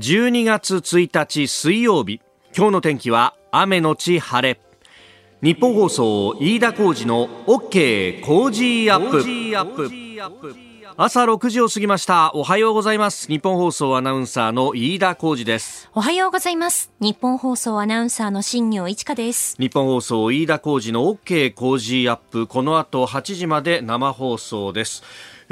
12月1日水曜日。今日の天気は雨のち晴れ。日本放送飯田浩二の OK コージーアップ。朝6時を過ぎました。おはようございます。ニッポン放送アナウンサーの飯田浩司です。おはようございます。ニッポン放送アナウンサーの新行市佳です。日本放送飯田浩二の OK コージーアップ。この後8時まで生放送です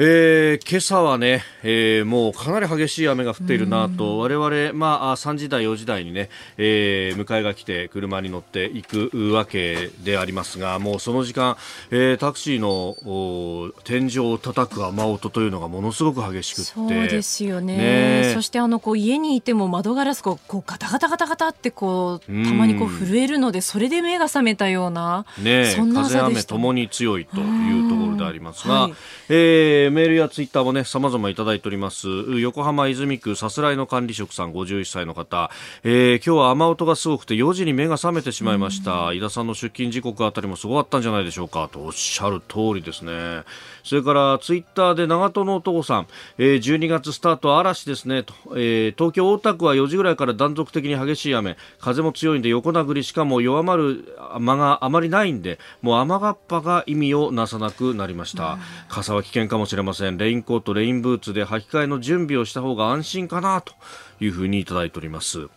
えー、今朝はね、えー、もうかなり激しい雨が降っているなと、我々、まあ、3時台、4時台にね、えー、迎えが来て車に乗っていくわけでありますが、もうその時間、えー、タクシーの天井を叩く雨音というのがものすごく激しくそうですよね。ね。そしてあのこう家にいても窓ガラスこうこうガタガタガタガタってこうたまにこう震えるので、それで目が覚めたような、ね、そんな風雨ともに強いというところでありますが、はい、えーメールやツイッターもね、様々いただいております。横浜泉区さすらいの管理職さん51歳の方、えー、今日は雨音がすごくて4時に目が覚めてしまいました。井田さんの出勤時刻あたりもすごかったんじゃないでしょうかとおっしゃる通りですね。それからツイッターで長門の男さん、えー、12月スタート嵐ですねと、えー、東京大田区は4時ぐらいから断続的に激しい雨、風も強いんで横殴りしかも弱まる間があまりないんで、もう雨がっぱが意味をなさなくなりました。傘は危険かもしれません。レインコート、レインブーツで履き替えの準備をした方が安心かなというふうにいただいております。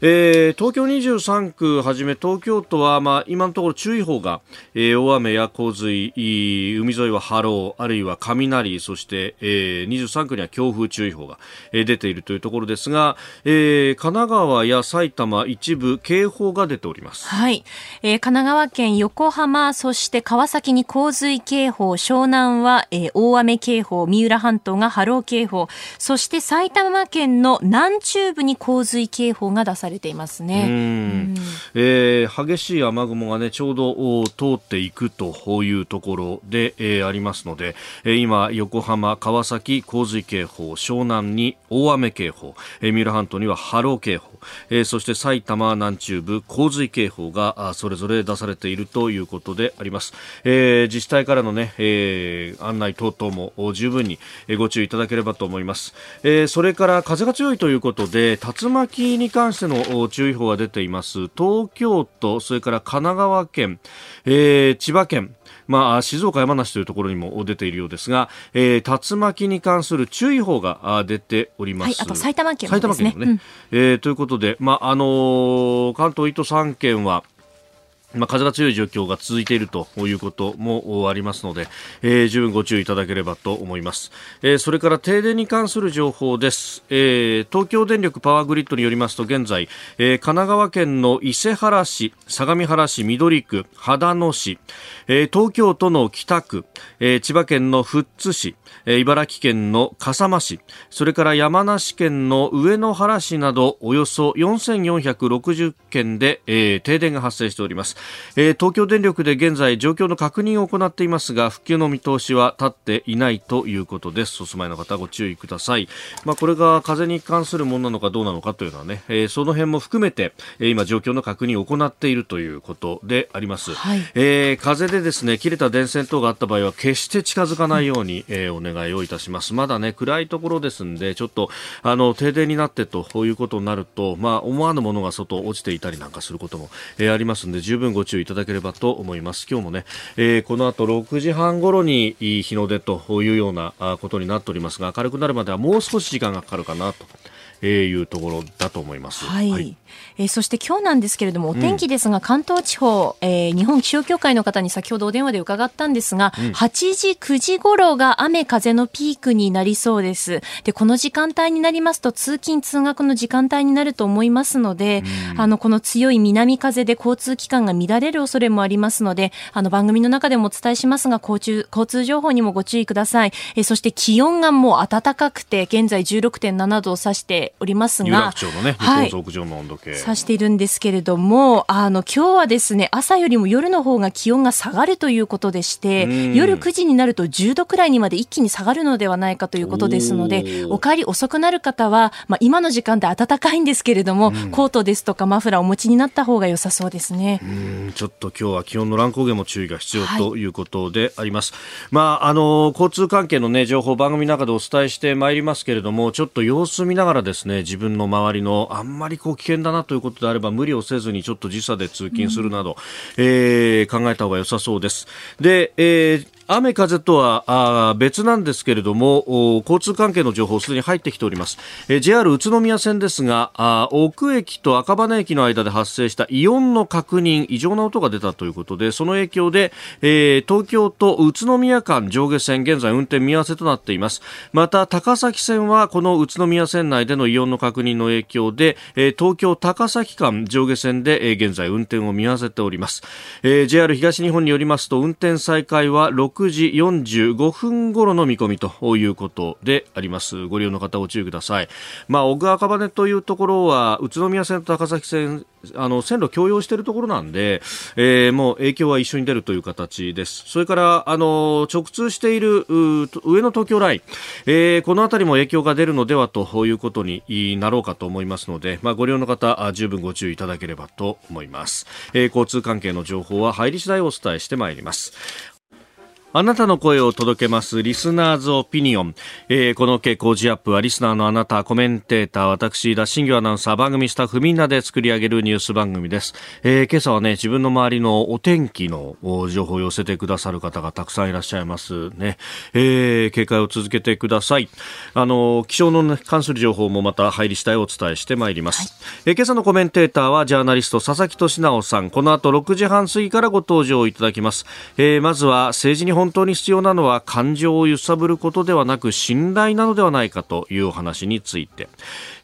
えー、東京23区はじめ東京都は、まあ、今のところ注意報が、えー、大雨や洪水海沿いは波浪あるいは雷そして、えー、23区には強風注意報が、えー、出ているというところですが、えー、神奈川や埼玉一部警報が出ております、はいえー、神奈川県横浜そして川崎に洪水警報湘南は、えー、大雨警報三浦半島が波浪警報そして埼玉県の南中部に洪水警報が出されていますね。うん、えー、激しい雨雲がねちょうど通っていくというところで、えー、ありますので、えー、今横浜川崎洪水警報湘南に大雨警報、えー、三浦半島には波浪警報、えー、そして埼玉南中部洪水警報がそれぞれ出されているということであります。えー、自治体からのね、えー、案内等々も十分にご注意いただければと思います。えー、それから風が強いということで竜巻に関してのの注意報が出ています東京都それから神奈川県、えー、千葉県まあ、静岡、山梨というところにも出ているようですが、えー、竜巻に関する注意報が出ております。はい、あと埼玉県もね。埼玉県もね。うん、えー、ということで、まあ、あのー、関東1都3県は、まあ、風が強い状況が続いているということもありますので、えー、十分ご注意いただければと思います、えー、それから停電に関する情報です、えー、東京電力パワーグリッドによりますと現在、えー、神奈川県の伊勢原市相模原市緑区秦野市、えー、東京都の北区、えー、千葉県の富津市、え、茨城県の笠間市それから山梨県の上野原市などおよそ4460件で、えー、停電が発生しております。えー、東京電力で現在状況の確認を行っていますが復旧の見通しは立っていないということです。お住まいの方ご注意ください、まあ、これが風に関するものなのかどうなのかというのはね、えー、その辺も含めて、えー、今状況の確認を行っているということであります、はい、えー、風でですね切れた電線等があった場合は決して近づかないように、えー、お願いをいたします。まだね暗いところですんでちょっとあの停電になってということになるとまあ思わぬものが外落ちていたりなんかすることも、えー、ありますんで十分ご注意いただければと思います。今日もね、えー、この後6時半頃に日の出というようなことになっておりますが、明るくなるまではもう少し時間がかかるかなと。えー、いうところだと思います。はい。はい、えー、そして今日なんですけれども、お天気ですが、うん、関東地方、えー、日本気象協会の方に先ほどお電話で伺ったんですが、うん、8時、9時頃が雨風のピークになりそうです。で、この時間帯になりますと、通勤通学の時間帯になると思いますので、うん、あの、この強い南風で交通機関が乱れる恐れもありますので、あの、番組の中でもお伝えしますが、交通、交通情報にもご注意ください。えー、そして気温がもう暖かくて、現在16.7度を指しておりますが、有楽町のね、はい、上の温度計。指しているんですけれども、あの、今日はですね、朝よりも夜の方が気温が下がるということでして、夜9時になると10度くらいにまで一気に下がるのではないかということですので、お帰り遅くなる方は、まあ、今の時間で暖かいんですけれども、うん、コートですとかマフラーお持ちになった方が良さそうですね。ちょっと今日は気温の乱高下も注意が必要とい。うことであります。はい、まあ、あの、交通関係のね、情報番組の中でお伝えしてまいりますけれども、ちょっと様子見ながらですですね自分の周りのあんまりこう危険だなということであれば無理をせずにちょっと時差で通勤するなど、うん、えー、考えた方が良さそうです。で、えー雨風とは別なんですけれども交通関係の情報すでに入ってきております、え JR 宇都宮線ですが奥駅と赤羽駅の間で発生した異音の確認異常な音が出たということでその影響で、えー、東京と宇都宮間上下線現在運転見合わせとなっています。また高崎線はこの宇都宮線内での異音の確認の影響で、えー、東京高崎間上下線で、え、現在運転を見合わせております、え、JR 東日本によりますと運転再開は6 6時45分頃の見込みということであります。ご利用の方ご注意ください。まあ、小川赤羽というところは、宇都宮線と高崎線、あの、線路共用しているところなんで、えー、もう影響は一緒に出るという形です。それから、あの、直通している上の東京ライン、えー、この辺りも影響が出るのではということになろうかと思いますので、まあ、ご利用の方、十分ご注意いただければと思います。えー、交通関係の情報は入り次第お伝えしてまいります。あなたの声を届けます、リスナーズオピニオン。えー、この傾向ジアップは、リスナーのあなた、コメンテーター、私、田新業アナウンサー、番組スタッフみんなで作り上げるニュース番組です。えー、今朝はね、自分の周りのお天気の情報を寄せてくださる方がたくさんいらっしゃいますね。えー、警戒を続けてください。あの、気象の、ね、関する情報もまた入り次第お伝えしてまいります。はい、えー、今朝のコメンテーターは、ジャーナリスト、佐々木俊直さん。この後6時半過ぎからご登場いただきます。えー、まずは、政治に本当に必要なのは感情を揺さぶることではなく信頼なのではないかというお話について、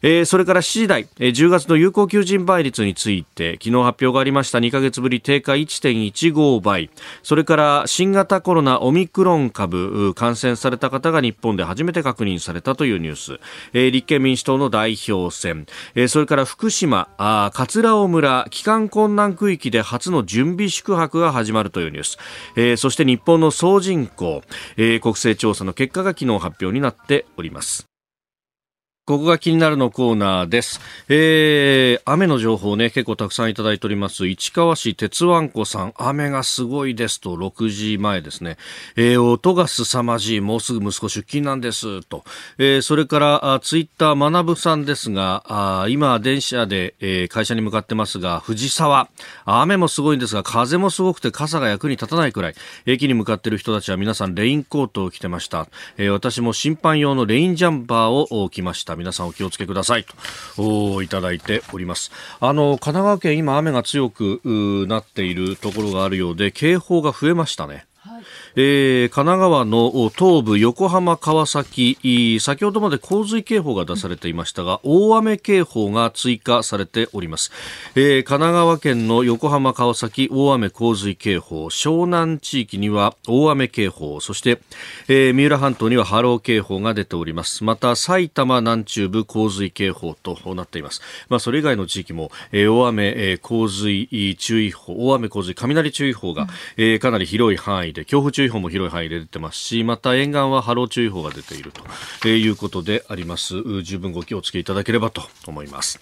えー、それから7時台、えー、10月の有効求人倍率について昨日発表がありました。2ヶ月ぶり低下1.15倍。それから新型コロナオミクロン株感染された方が日本で初めて確認されたというニュース、えー、立憲民主党の代表選、えー、それから福島あ桂尾村帰還困難区域で初の準備宿泊が始まるというニュース、えー、そして日本の総人銀行、えー、国勢調査の結果が昨日発表になっております。ここが気になるのコーナーです。えー、雨の情報ね、結構たくさんいただいております。市川市鉄腕子さん、雨がすごいですと、6時前ですね。えー、音が凄まじい、もうすぐ息子出勤なんです、と。えー、それから、あツイッター学さんですが、あ今、電車で、えー、会社に向かってますが、藤沢、雨もすごいんですが、風もすごくて傘が役に立たないくらい、駅に向かっている人たちは皆さんレインコートを着てました。えー、私も審判用のレインジャンパーを着ました。皆さんお気をつけくださいといただいております。あの神奈川県今雨が強くなっているところがあるようで警報が増えましたね。えー、神奈川の東部横浜川崎先ほどまで洪水警報が出されていましたが大雨警報が追加されております、えー、神奈川県の横浜川崎大雨洪水警報湘南地域には大雨警報そして、えー、三浦半島には波浪警報が出ております。また埼玉南中部洪水警報となっています。まあそれ以外の地域も、えー、大雨、えー、洪水注意報大雨洪水雷注意報が、えー、かなり広い範囲で強風注意報も広い範囲で出てますし、また沿岸は波浪注意報が出ているということであります。十分ご気をつけいただければと思います。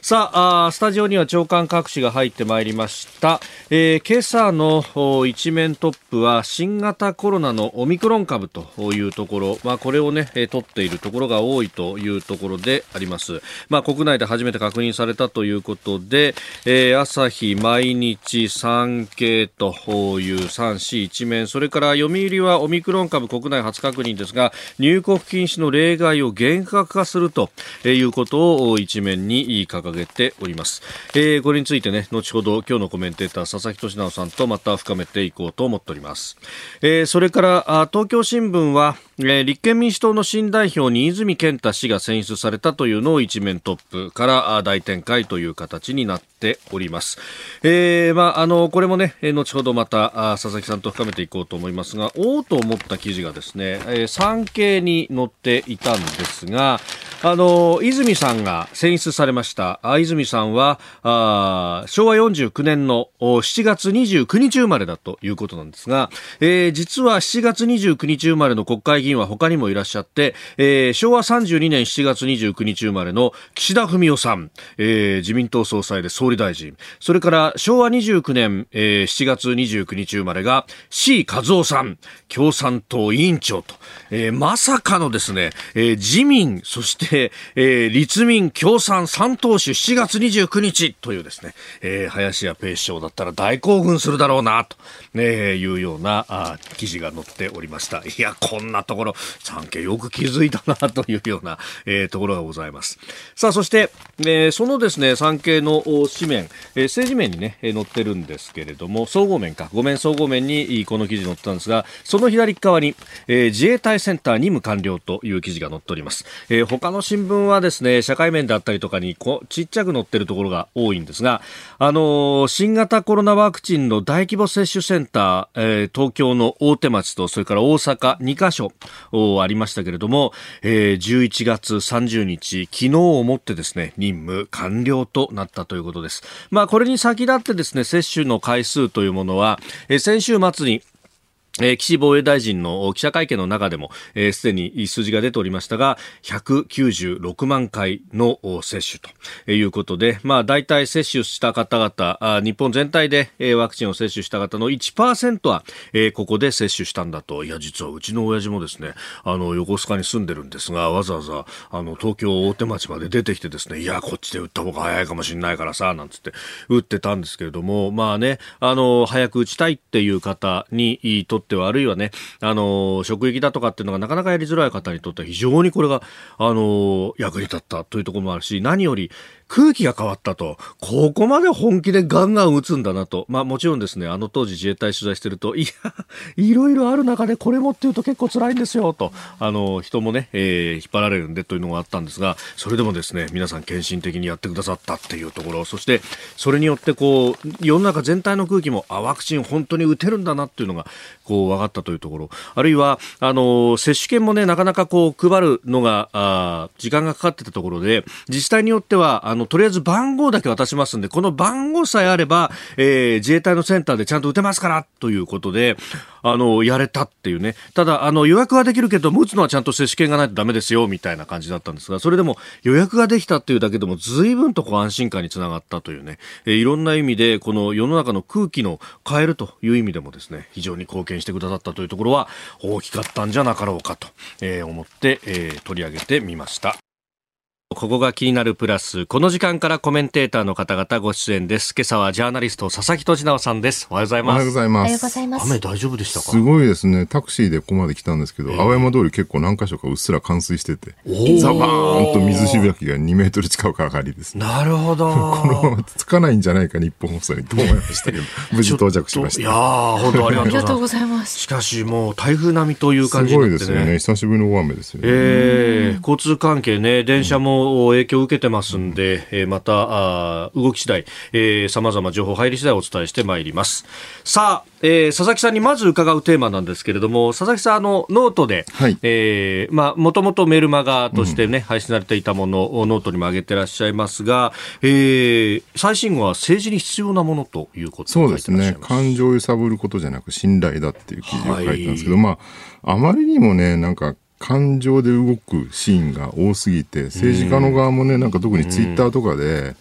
さあスタジオには長官各紙が入ってまいりました、えー、今朝の一面トップは新型コロナのオミクロン株というところ、まあ、これをね、え、取っているところが多いというところであります、まあ、国内で初めて確認されたということで、えー、朝日毎日産経という3市一面それれから読売はオミクロン株国内初確認ですが入国禁止の例外を厳格化するということを一面に掲げております、えー、これについてね後ほど今日のコメンテーター佐々木俊直さんとまた深めていこうと思っております、えー、それから東京新聞はえー、立憲民主党の新代表に泉健太氏が選出されたというのを一面トップから大展開という形になってております。えー、まあ、あの、これもね、後ほどまた佐々木さんと深めていこうと思いますが、おおと思った記事がですね、えー、産経に載っていたんですが、あの、泉さんが選出されました。泉さんは、あ昭和49年の7月29日生まれだということなんですが、えー、実は7月29日生まれの国会議員は他にもいらっしゃって、えー、昭和32年7月29日生まれの岸田文雄さん、えー、自民党総裁で総理大臣。それから昭和29年、えー、7月29日生まれが C 和夫さん、共産党委員長と、えー、まさかのですね、えー、自民、そして、えー、立民共産三党首7月29日というですね、えー、林家ペイ師匠だったら大興奮するだろうな、と、ね、いうようなあ記事が載っておりました。いや、こんなところ、産経よく気づいたな、というような、えー、ところがございます。さあ、そして、えー、そのですね、産経の紙面、えー、政治面にね、載ってるんですけれども、総合面か、ごめん総合面にこの記事載ってたんですが、その左側に、えー、自衛隊センター任務完了という記事が載っております。えー、他の新聞はですね、社会面だったりとかにこちっちゃく載ってるところが多いんですが、あの、新型コロナワクチンの大規模接種センター、えー、東京の大手町と、それから大阪2カ所ありましたけれども、えー、11月30日、昨日をもってですね、任務完了となったということです。まあ、これに先立ってですね、接種の回数というものは、えー、先週末にえ、岸防衛大臣の記者会見の中でも、す、えー、で、に数字が出ておりましたが、196万回の接種ということで、まあ、大体接種した方々、日本全体で、え、ワクチンを接種した方の1%は、えー、ここで接種したんだと。いや、実はうちの親父もですね、あの、横須賀に住んでるんですが、わざわざ、あの、東京大手町まで出てきてですね、いや、こっちで打った方が早いかもしれないからさ、なんつって打ってたんですけれども、まあね、あの、早く打ちたいっていう方にとってっては、あるいはね、あの、職域だとかっていうのがなかなかやりづらい方にとっては非常にこれが、あの、役に立ったというところもあるし、何より、空気が変わったと、ここまで本気でガンガン打つんだなと。まあもちろんですね、あの当時自衛隊取材してると、いや、いろいろある中でこれもっていうと結構辛いんですよ、と、あの、人もね、えー、引っ張られるんでというのがあったんですが、それでもですね、皆さん献身的にやってくださったっていうところ、そして、それによってこう、世の中全体の空気も、あ、ワクチン本当に打てるんだなっていうのが、こう、分かったというところ、あるいは、あの、接種券もね、なかなかこう、配るのが、あ時間がかかってたところで、自治体によっては、あの、とりあえず番号だけ渡しますんで、この番号さえあれば、えー、自衛隊のセンターでちゃんと打てますからということで、あの、やれたっていうね。ただ、あの、予約はできるけど、打つのはちゃんと接種券がないとダメですよ、みたいな感じだったんですが、それでも予約ができたっていうだけでも、随分とこう安心感につながったというね、えー、いろんな意味で、この世の中の空気の変えるという意味でもですね、非常に貢献してくださったというところは大きかったんじゃなかろうかと、えー、思って、えー、取り上げてみました。ここが気になるプラス。この時間からコメンテーターの方々ご出演です。今朝はジャーナリスト佐々木俊直さんです。おはようございます。おはようございます。雨大丈夫でしたかすごいですね。タクシーでここまで来たんですけど、えー、青山通り結構何箇所かうっすら冠水してて、ザバーンと水しぶきが2メートル近く上がりですね。なるほど。このままつかないんじゃないか、ニッポン放送にと思いましたけど、無事到着しました。いや本当ありがとうございます。しかしもう台風並みという感じになってね。すごいですよね。久しぶりの大雨ですよね。えー、交通関係ね、電車も影響を受けてますんで、えー、また、あ動き次第、えー、様々情報入り次第お伝えしてまいります。さあ、えー、佐々木さんにまず伺うテーマなんですけれども、佐々木さん、あの、ノートで、はい、えー、まあ、もともとメルマガとしてね、うん、配信されていたものをノートにも上げてらっしゃいますが、えー、最新号は政治に必要なものということそうですね。感情を揺さぶることじゃなく信頼だっていう記事を書いてたんですけど、はい、まあ、あまりにもね、なんか、感情で動くシーンが多すぎて政治家の側もねなんか特にツイッターとかで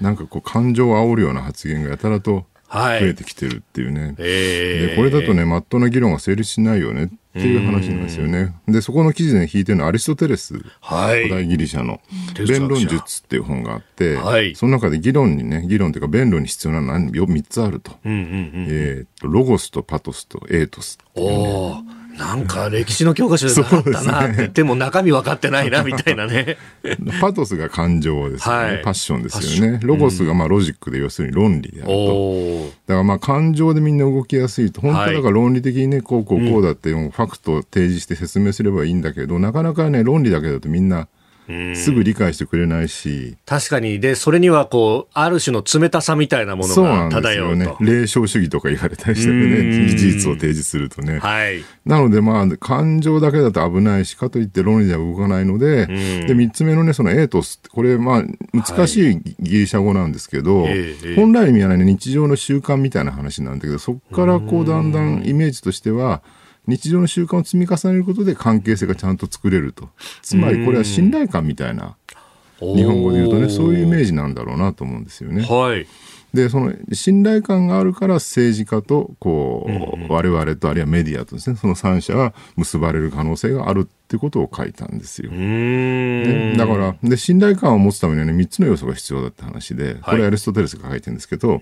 なんかこう感情を煽るような発言がやたらと増えてきてるっていうね、はいでこれだとねまっとうな議論が成立しないよねっていう話なんですよね。でそこの記事で引いてるのはアリストテレス、はい、古代ギリシャの「弁論術」っていう本があって、はい、その中で議論にね議論というか弁論に必要なのは3つあると,、えーと、ロゴスとパトスとエートスっていうね。なんか歴史の教科書でなかったなって言っても中身分かってないなみたいなね。パトスが感情ですよね、はい、パッションですよね。ロゴスがまあロジックで要するに論理であると。だからまあ感情でみんな動きやすいと。本当はだから論理的にね、こうこうこうだってファクトを提示して説明すればいいんだけど、なかなかね、論理だけだとみんなすぐ理解してくれないし。確かに。で、それにはこう、ある種の冷たさみたいなものが漂うと。ね。霊障主義とか言われたりしてね、事実を提示するとね。はい。なのでまあ、感情だけだと危ないし、かといって論理では動かないので、で、三つ目のね、そのエートスこれまあ、難しいギリシャ語なんですけど、はい、本来の意味はね、日常の習慣みたいな話なんだけど、そこからこう、だんだんイメージとしては、日常の習慣を積み重ねることで関係性がちゃんと作れると。つまりこれは信頼感みたいな日本語で言うとねそういうイメージなんだろうなと思うんですよね。はい。でその信頼感があるから政治家とこう、うんうん、我々とあるいはメディアとですねその3者が結ばれる可能性があるってことを書いたんですよ。ね、だからで信頼感を持つためにはね3つの要素が必要だって話でこれはアリストテレスが書いてるんですけど、はい、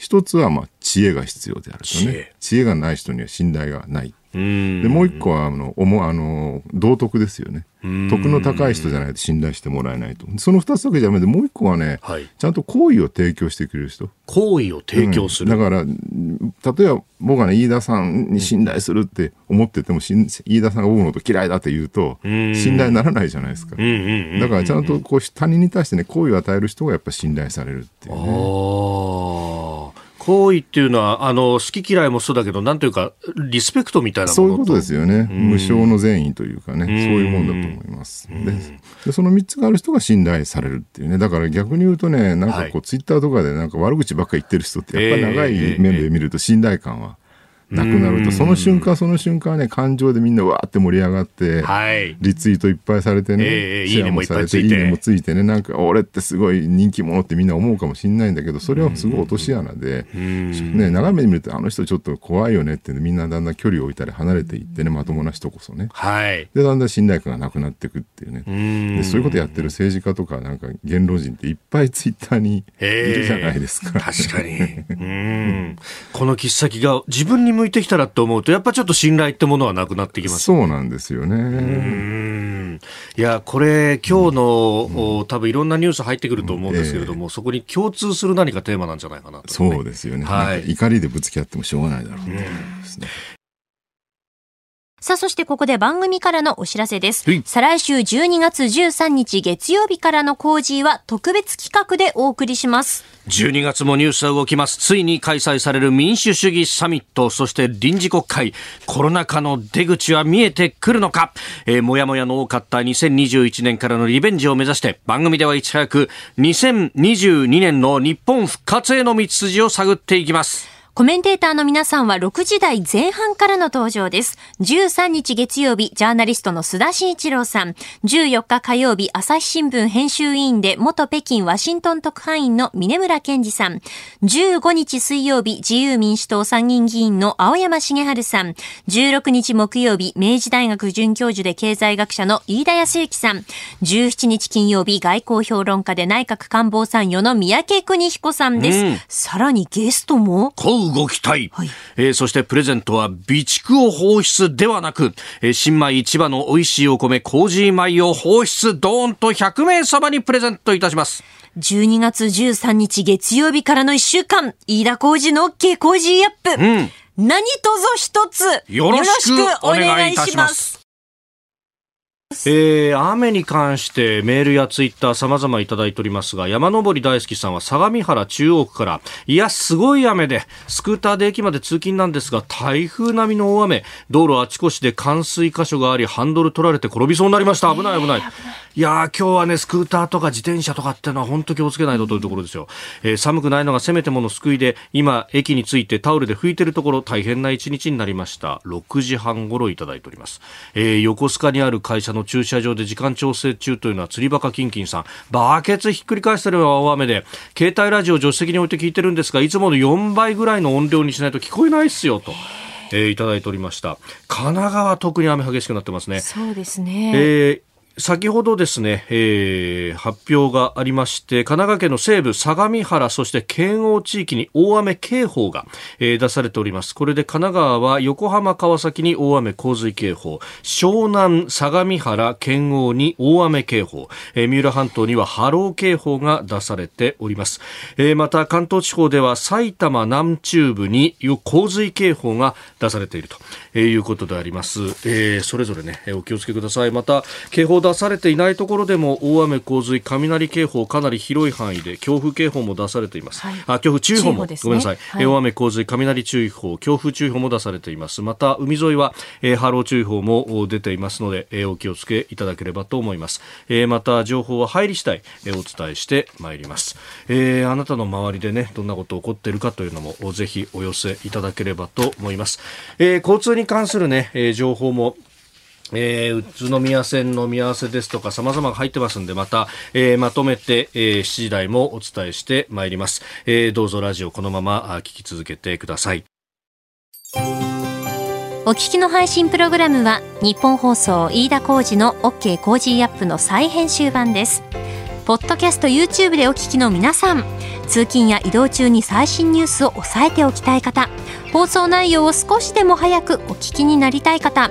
1つはまあ知恵が必要であるとね。知恵がない人には信頼がない。でもう一個はあのおもあの道徳ですよね。徳の高い人じゃないと信頼してもらえないと。その二つだけじゃダメで、もう一個はね、はい、ちゃんと好意を提供してくれる人。好意を提供する、うん、だから、例えば僕がね、飯田さんに信頼するって思ってても、飯田さんが僕のこと嫌いだって言うと、信頼にならないじゃないですか。だからちゃんとこう他人に対してね、好意を与える人がやっぱ信頼されるっていうね。行為っていうのは、あの、好き嫌いもそうだけど、なんというか、リスペクトみたいなものそういうことですよね。無償の善意というかね、そういうもんだと思います。でで、その3つがある人が信頼されるっていうね。だから逆に言うとね、なんかこう、ツイッターとかでなんか悪口ばっかり言ってる人って、やっぱり長い面で見ると信頼感はなくなると、その瞬間その瞬間ね、感情でみんなわーって盛り上がって、はい、リツイートいっぱいされてね、えー、シェアもされて、いいねもついてね、なんか俺ってすごい人気者ってみんな思うかもしれないんだけど、それはすごい落とし穴で、ね、眺めてみると、あの人ちょっと怖いよねって、みんなだんだん距離を置いたり離れていってね、まともな人こそね。はい、で、だんだん信頼感がなくなっていくっていうね。でそういうことやってる政治家とか、なんか言論人っていっぱいツイッターにいるじゃないですか。確かに。うんこの切っ先が自分に向いてきたらと思うと、やっぱちょっと信頼ってものはなくなってきます、そうなんですよね。いや、これ、今日の、うん、多分いろんなニュース入ってくると思うんですけれども、えー、そこに共通する何かテーマなんじゃないかなと、ね、そうですよね。はい。怒りでぶつけ合ってもしょうがないだろう、ね、さあ、そしてここで番組からのお知らせです。再来週12月13日月曜日からの工事は特別企画でお送りします。12月もニュースは動きます。ついに開催される民主主義サミット、そして臨時国会、コロナ禍の出口は見えてくるのか、えー、もやもやの多かった2021年からのリベンジを目指して、番組ではいち早く2022年の日本復活への道筋を探っていきます。コメンテーターの皆さんは6時台前半からの登場です。13日月曜日、ジャーナリストの須田慎一郎さん。14日火曜日、朝日新聞編集委員で元北京ワシントン特派員の峰村健二さん。15日水曜日、自由民主党参議院議員の青山茂春さん。16日木曜日、明治大学准教授で経済学者の飯田康之さん。17日金曜日、外交評論家で内閣官房参与の三宅邦彦さんです。うん、さらにゲストも？動きたい、はい、えー、そしてプレゼントは備蓄を放出ではなく、えー、新米市場の美味しいお米麹米を放出。ドーンと100名様にプレゼントいたします。12月13日月曜日からの1週間飯田麹の OK 麹アップ、うん、何卒一つよろしくお願いいたしますえー、雨に関してメールやツイッター様々いただいておりますが、山登り大好きさんは相模原中央区から、いや、すごい雨で、スクーターで駅まで通勤なんですが、台風並みの大雨、道路あちこちで冠水箇所があり、ハンドル取られて転びそうになりました。危ない危ない。いやー、今日はね、スクーターとか自転車とかっていうのは本当気をつけないとというところですよ。えー、寒くないのがせめてもの救いで、今、駅に着いてタオルで拭いてるところ、大変な一日になりました。6時半頃いただいております。えー、横須賀にある会社の駐車場で時間調整中というのは釣りバカキンキンさん。バケツひっくり返してるような大雨で、携帯ラジオ助手席に置いて聞いてるんですが、いつもの4倍ぐらいの音量にしないと聞こえないっすよ、と。えー、いただいておりました。神奈川特に雨激しくなってますね。そうですね。えー先ほどですね、えー、発表がありまして、神奈川県の西部相模原、そして県央地域に大雨警報が、えー、出されております。これで神奈川は横浜、川崎に大雨洪水警報、湘南、相模原、県央に大雨警報、えー、三浦半島には波浪警報が出されております。えー、また関東地方では埼玉南中部に洪水警報が出されていると、いうことであります。えー、それぞれね、お気をつけください。また、警報出されていないところでも大雨洪水雷警報かなり広い範囲で強風警報も出されています、はい、あ強風注意報も、ね、ごめんなさい、はい、大雨洪水雷注意報強風注意報も出されています。また海沿いは、えー、波浪注意報も出ていますので、えー、お気をつけいただければと思います、えー、また情報は入り次第、えー、お伝えしてまいります、えー、あなたの周りでねどんなこと起こっているかというのもぜひお寄せいただければと思います、えー、交通に関するね、えー、情報もえー、宇都宮線の見合わせですとか様々入ってますんでまた、えー、まとめて、えー、7時台もお伝えしてまいります、えー、どうぞラジオこのまま聞き続けてください。お聞きの配信プログラムはニッポン放送飯田浩司の OK Cozy up の再編集版です。ポッドキャスト YouTube でお聞きの皆さん通勤や移動中に最新ニュースを押さえておきたい方放送内容を少しでも早くお聞きになりたい方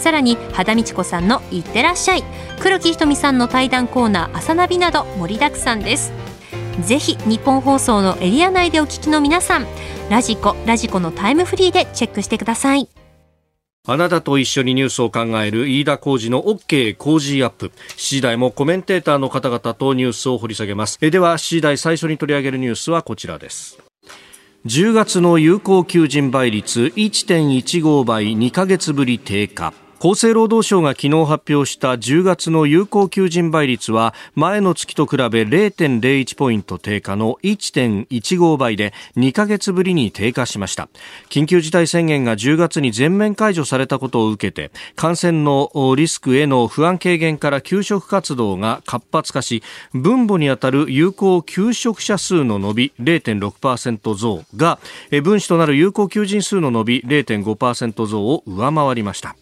さらに肌道子さんの「いってらっしゃい」黒木ひとみさんの対談コーナー「朝ナビ」など盛りだくさんですぜひ日本放送のエリア内でお聞きの皆さんラジコラジコのタイムフリーでチェックしてくださいあなたと一緒にニュースを考える飯田浩二の OK 工事アップ。7時台もコメンテーターの方々とニュースを掘り下げます。えでは、7時台最初に取り上げるニュースはこちらです。10月の有効求人倍率1.15倍2ヶ月ぶり低下。厚生労働省が昨日発表した10月の有効求人倍率は前の月と比べ0.01ポイント低下の1.15倍で2ヶ月ぶりに低下しました。緊急事態宣言が10月に全面解除されたことを受けて感染のリスクへの不安軽減から給食活動が活発化し分母にあたる有効求職者数の伸び0.6%増が分子となる有効求人数の伸び0.5%増を上回りました。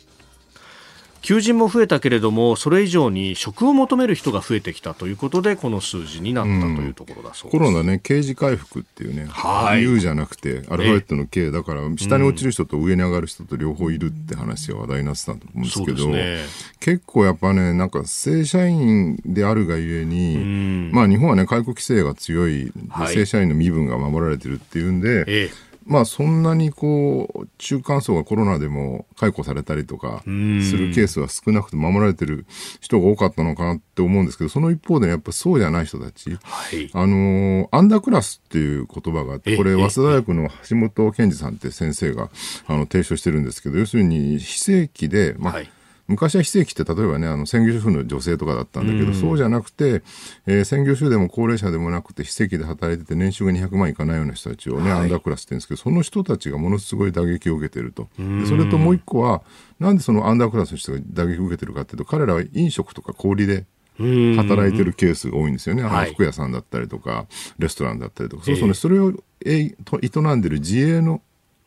求人も増えたけれどもそれ以上に職を求める人が増えてきたということでこの数字になったというところだそうです、うん、コロナね刑事回復っていうね、はい、U じゃなくてアルファベットの K だから下に落ちる人と上に上がる人と両方いるって話が話題になってたと思うんですけど、ね、結構やっぱねなんか正社員であるがゆえに、うん、まあ日本はね解雇規制が強い、はい、正社員の身分が守られてるっていうんで、ええまあそんなにこう中間層がコロナでも解雇されたりとかするケースは少なくて守られてる人が多かったのかなって思うんですけどその一方でやっぱそうじゃない人たち、はい、あのアンダークラスっていう言葉があってこれ早稲田大学の橋本健二さんって先生があの提唱してるんですけど要するに非正規で、まあ、はい昔は非正規って例えばね、あの専業主婦の女性とかだったんだけど、うん、そうじゃなくて、えー、専業主婦でも高齢者でもなくて非正規で働いてて年収が200万いかないような人たちをね、はい、アンダークラスって言うんですけど、その人たちがものすごい打撃を受けてると。でそれともう一個は、なんでそのアンダークラスの人が打撃を受けてるかっていうと、彼らは飲食とか小売で働いてるケースが多いんですよね。あの服屋さんだったりとか、レストランだったりとか、そうそうね、それを営んでる自営の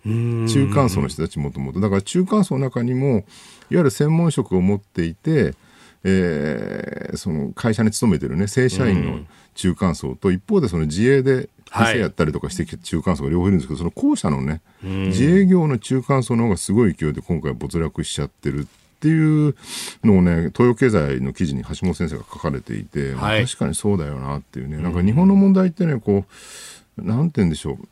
中間層の人たちもともと。だから中間層の中にもいわゆる専門職を持っていて、えー、その会社に勤めてるね正社員の中間層と一方でその自営で店やったりとかしてきた中間層が両方いるんですけど、その後者のね自営業の中間層の方がすごい勢いで今回没落しちゃってるっていうのをね東洋経済の記事に橋本先生が書かれていて、はい、確かにそうだよなっていうね。なんか日本の問題ってねこうなんて言うんでしょう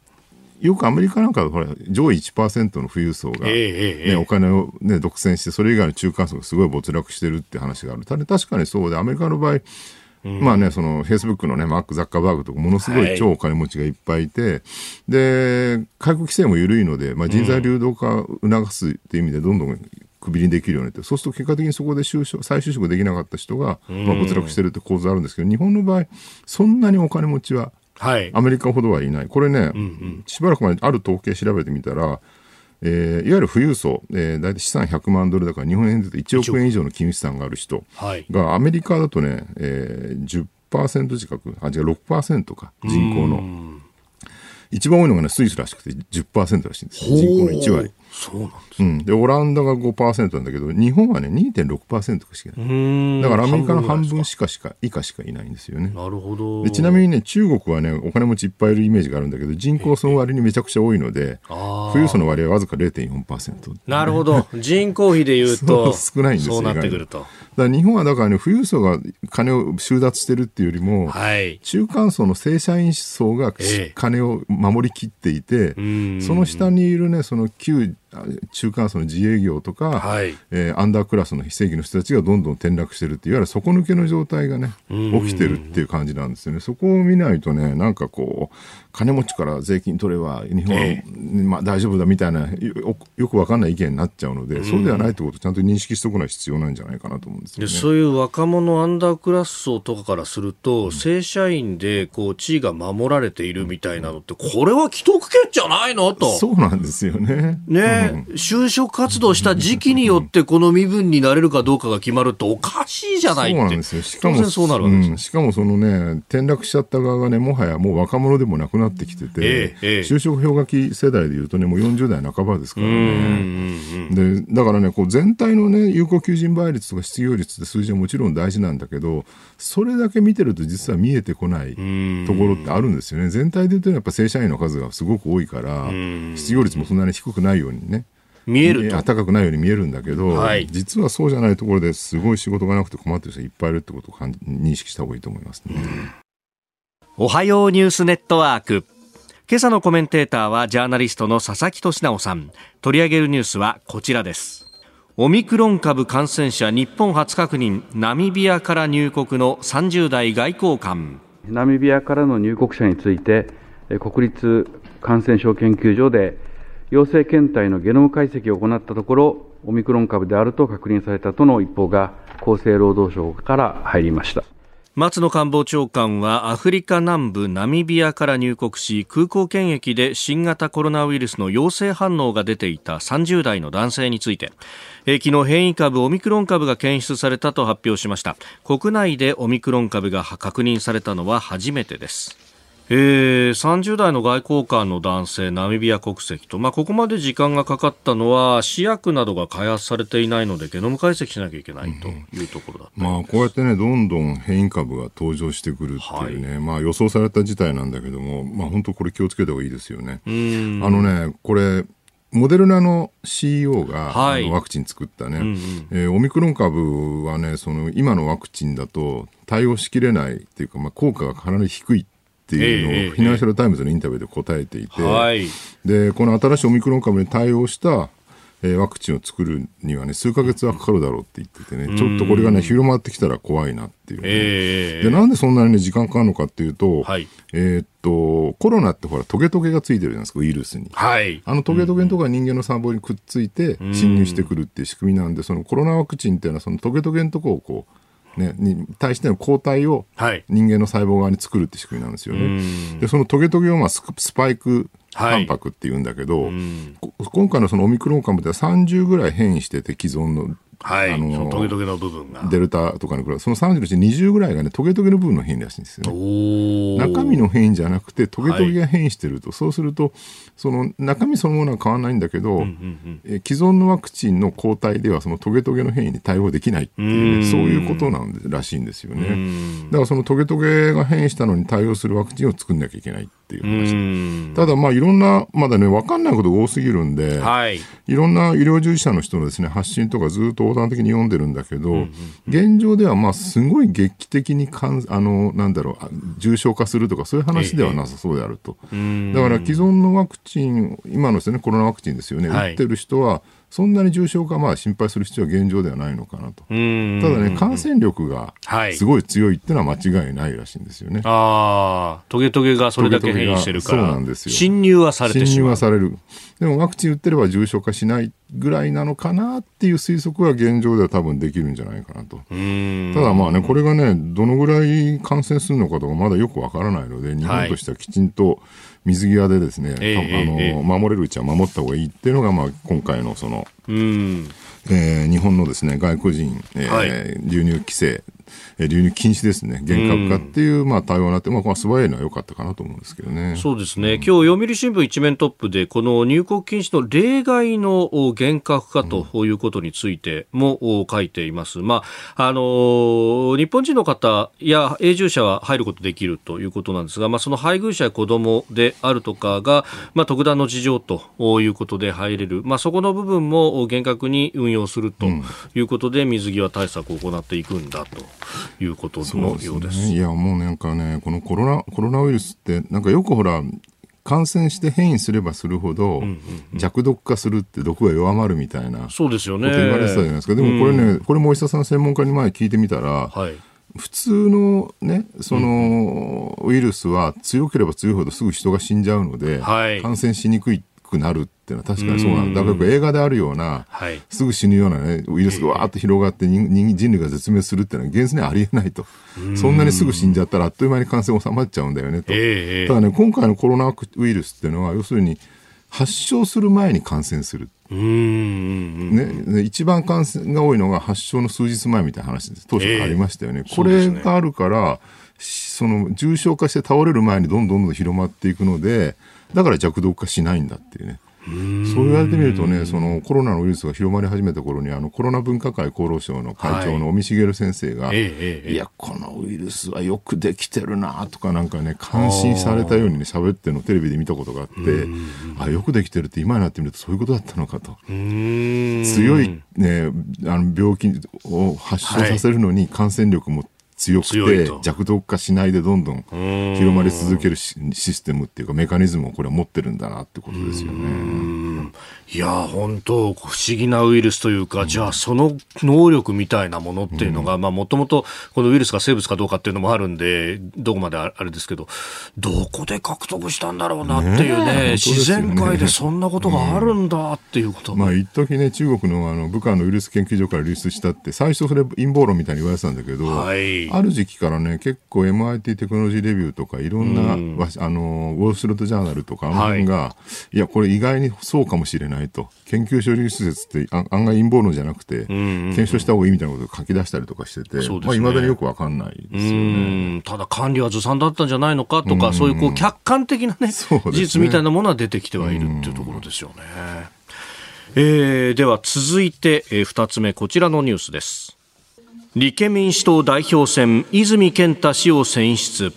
よくアメリカなんかほら上位1%の富裕層が、ねお金を、ね、独占してそれ以外の中間層がすごい没落してるって話がある。確かにそうでアメリカの場合うん、まあね、そのフェイスブックのね、マック・ザッカーバーグとか、ものすごい超お金持ちがいっぱいいて、はい、で、解雇規制も緩いので、まあ、人材流動化を促すっていう意味で、どんどんクビにできるようになって、そうすると結果的にそこで就職再就職できなかった人が、まあ、没落してるって構図あるんですけど、日本の場合、そんなにお金持ちははい、アメリカほどはいない。これね、うんうん、しばらく前にある統計調べてみたら、えー、いわゆる富裕層、えー、大体資産100万ドルだから日本円で1億円以上の金資産がある人が、アメリカだとね、えー、10%近く、あ、違う、6%か、人口の。一番多いのがね、スイスらしくて10%らしいんです人口の1割。そうなんです、うん、でオランダが5%なんだけど日本はね2.6%しかない。だからアメリカの半分しかしか以下しかいないんですよね。なるほど。でちなみにね中国はねお金持ちいっぱいいるイメージがあるんだけど人口その割にめちゃくちゃ多いので富裕層の割合はわずか0.4%、ね、なるほど。人口比でいうと少ないんですよそうなってくると。だ日本はだからね富裕層が金を収奪してるっていうよりも、はい、中間層の正社員層が金を守りきっていて、ええ、その下にいるねその旧中間層の自営業とか、はいえーアンダークラスの非正規の人たちがどんどん転落してるっていわゆる底抜けの状態がね起きてるっていう感じなんですよね。そこを見ないとねなんかこう金持ちから税金取れば日本は、えまあ、大丈夫だみたいなよよくわかんない意見になっちゃうので、そうではないってことをちゃんと認識しておくのは必要なんじゃないかなと思うんですよね。でそういう若者アンダークラス層とかからすると、正社員でこう地位が守られているみたいなのって、これは既得権じゃないのと。そうなんですよね。ね、就職活動した時期によってこの身分になれるかどうかが決まるっておかしいじゃないって。そうなんですよ。しかも、そうなるわけですうんしかもそのね、転落しちゃった側がね、もはやもう若者でもなくなってきてて、ええええ就職氷河期世代でいうとね、もう40代半ばですからね。で、だからね、こう全体のね、有効求人倍率とか失業率って数字はもちろん大事なんだけど、それだけ見てると実は見えてこないんところってあるんですよね。全体で言うとやっぱ正社員の数がすごく多いから、失業率もそんなに低くないようにね。見えるとあ。高くないように見えるんだけど、はい実はそうじゃないところですごい仕事がなくて困ってる人がいっぱいいるってことを認識した方がいいと思いますね。おはようニュースネットワーク。今朝のコメンテーターはジャーナリストの佐々木俊直さん。取り上げるニュースはこちらです。オミクロン株感染者日本初確認、ナミビアから入国の30代外交官。ナミビアからの入国者について、えー国立感染症研究所で陽性検体のゲノム解析を行ったところ、オミクロン株であると確認されたとの一報が厚生労働省から入りました。松野官房長官はアフリカ南部ナミビアから入国し空港検疫で新型コロナウイルスの陽性反応が出ていた30代の男性についてえ昨日変異株オミクロン株が検出されたと発表しました国内でオミクロン株が確認されたのは初めてですえー、30代の外交官の男性、ナミビア国籍と、まあ、ここまで時間がかかったのは、試薬などが開発されていないので、ゲノム解析しなきゃいけないというところだったまあ、こうやってね、どんどん変異株が登場してくるっていうね、まあ予想された事態なんだけども、まあ本当これ気をつけた方がいいですよね。うん。あのね、これ、モデルナの CEO が、はい。ワクチン作ったね、んうん。えーオミクロン株はね、その今のワクチンだと対応しきれないっていうか、まあ、効果がかなり低いっていうのを、フィナンシャル・タイムズのインタビューで答えていて、はい。でこの新しいオミクロン株に対応した、えーワクチンを作るにはね数ヶ月はかかるだろうって言っててねちょっとこれがね広まってきたら怖いなっていうね、ええでなんでそんなに、ね、時間かかるのかっていうと,、はいえーっとコロナってほらトゲトゲがついてるじゃないですかウイルスに。はい。あのトゲトゲのところが人間の細胞にくっついて侵入してくるっていう仕組みなんで、そのコロナワクチンっていうのはそのトゲトゲのところをこう、ね、に対しての抗体をはい。人間の細胞側に作るって仕組みなんですようね。んでそのトゲトゲをまあススパイクはいタンパクって言うんだけど、うんこ今回のそのオミクロン株では30ぐらい変異してて既存のはい。あのートゲトゲの部分が。デルタとかに比べてその30のうち20ぐらいがねトゲトゲの部分の変異らしいんですよね。中身の変異じゃなくてトゲトゲが変異してると、そうするとその中身そのものは変わらないんだけど、うんうんえ既存のワクチンの抗体ではそのトゲトゲの変異に対応できないっていうね、うんそういうことなんでらしいんですようね。んだからそのトゲトゲが変異したのに対応するワクチンを作んなきゃいけないっていうう話。んただまあいろんなまだね分かんないことが多すぎるんで、はい。いろんな医療従事者の人のですね発信とかずっと横断的に読んでるんだけど、現状ではまあすごい劇的にかんあのなんだろうあ重症化するとかそういう話ではなさそうであると。うん。だから既存のワクチン、今のですね、コロナワクチンですよね、はい。打ってる人は、そんなに重症化、まあ心配する必要は現状ではないのかなと。うんただね、感染力がはいすごい強いっていうのは間違いないらしいんですよね。ああ、トゲトゲがそれだけ変異してるから。そうなんですよ侵入はされて侵入しまう。はされる。でもワクチン打ってれば重症化しないぐらいなのかなっていう推測は現状では多分できるんじゃないかなと。うんただまあね、これがね、どのぐらい感染するのかとかまだよくわからないので、日本としてはきちんと水際でですね、ええああのええ守れるうちは守った方がいいっていうのが、まあ、今回のその、うん。えー日本のですね、外国人、えーはい流入規制、えー流入禁止ですね、厳格化っていう、まあ、対応になって、まあ、これは素早いのは良かったかなと思うんですけどね。そうですね。今日、読売新聞一面トップで、この入国禁止の例外のお厳格化ということについてもお書いています。まあ、あのー日本人の方や永住者は入ることできるということなんですが、まあ、その配偶者や子供であるとかが、まあ、特段の事情ということで入れる。まあ、そこの部分も厳格に運用するということで、水際対策を行っていくんだということのようです。ね、いや、もうなんかね、このコロナ、コロナウイルスって、なんかよくほら、感染して変異すればするほど、弱毒化するって毒が弱まるみたいなそうですよね。言われてたじゃないですか。でもこれね、これもお医者さん専門家に前聞いてみたら、はい。普通のね、その、ウイルスは強ければ強いほどすぐ人が死んじゃうので、はい感染しにくくなるっていうのは確かにそうなんだ。だから映画であるような、はい。すぐ死ぬようなね、ウイルスがわーっと広がって人人人類が絶滅するっていうのは現実にはありえないと。そんなにすぐ死んじゃったらあっという間に感染収まっちゃうんだよねと。ええただね、今回のコロナウイルスっていうのは、要するに発症する前に感染する。ね、で一番感染が多いのが発症の数日前みたいな話です。当初からありましたよね。えこれがあるから、しその重症化して倒れる前にどんどんどんどん広まっていくので、だから弱毒化しないんだっていうね。そう言われてみるとね、そのコロナのウイルスが広まり始めた頃に、あのコロナ分科会厚労省の会長の尾身茂先生が、ええええいや、このウイルスはよくできてるなとかなんかね、感心されたようにね、喋ってるのをテレビで見たことがあって、あ、よくできてるって今になってみるとそういうことだったのかと。強い、ね、あの病気を発症させるのに感染力も強くて弱毒化しないでどんどん広まり続けるシシステムっていうかメカニズムをこれは持ってるんだなってことですよね。いやー本当不思議なウイルスというか、じゃあその能力みたいなものっていうのが、まあもともとこのウイルスが生物かどうかっていうのもあるんで、どこまでああれですけど、どこで獲得したんだろうなっていうね、自然界でそんなことがあるんだっていうこと。まあ一時ね中国のあの武漢のウイルス研究所から流出したって最初それ陰謀論みたいに言われてたんだけど、はいある時期からね結構 MIT テクノロジーレビューとかいろんな、うん。わあのウォール・ストリート・ジャーナルとかあの辺が、い、やこれ意外にそうかもしれないと。研究所流出説ってあ案外陰謀論じゃなくて、検証した方がいいみたいなことを書き出したりとかしてて、まあ、未だによくわかんないですよね。うん。ただ管理はずさんだったんじゃないのかとか、そういうこう客観的なね、ね。事実みたいなものは出てきてはいるっていうところですよね。えーでは続いて、えー、2つ目こちらのニュースです。立憲民主党代表選泉健太氏を選出。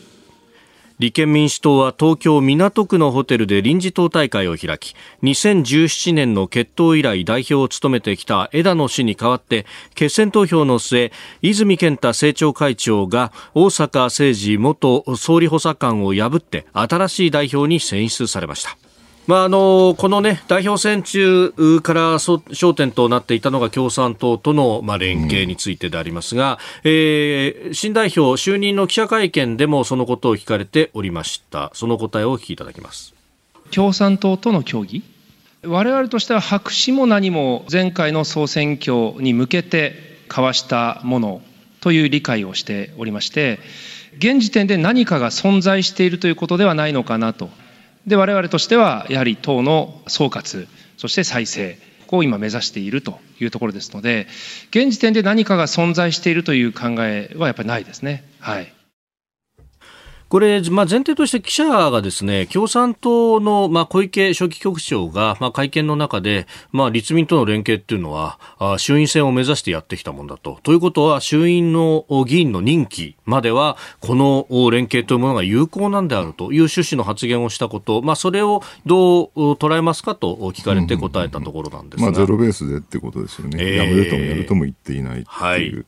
立憲民主党は東京港区のホテルで臨時党大会を開き2017年の決闘以来代表を務めてきた枝野氏に代わって決選投票の末泉健太政調会長が大阪誠治元総理補佐官を破って新しい代表に選出されました。まあ、あのこの、ね、代表選中からそ焦点となっていたのが共産党との、まあ、連携についてでありますが、えー新代表就任の記者会見でもそのことを聞かれておりました。その答えをお聞きいただきます。共産党との協議？我々としては白紙も何も前回の総選挙に向けて交わしたものという理解をしておりまして現時点で何かが存在しているということではないのかなとで我々としてはやはり党の総括そして再生を今目指しているというところですので現時点で何かが存在しているという考えはやっぱりないですね。はい。これ、まあ、前提として記者がですね、共産党の、まあ、小池書記局長が、まあ、会見の中で、まあ、立民との連携っていうのは、あ衆院選を目指してやってきたもんだと。ということは、衆院の議員の任期までは、この連携というものが有効なんであるという趣旨の発言をしたこと、まあ、それをどう捉えますかと聞かれて答えたところなんですが。まあ、ゼロベースでってことですよね。えーやめるともやるとも言っていないっていう。はいだ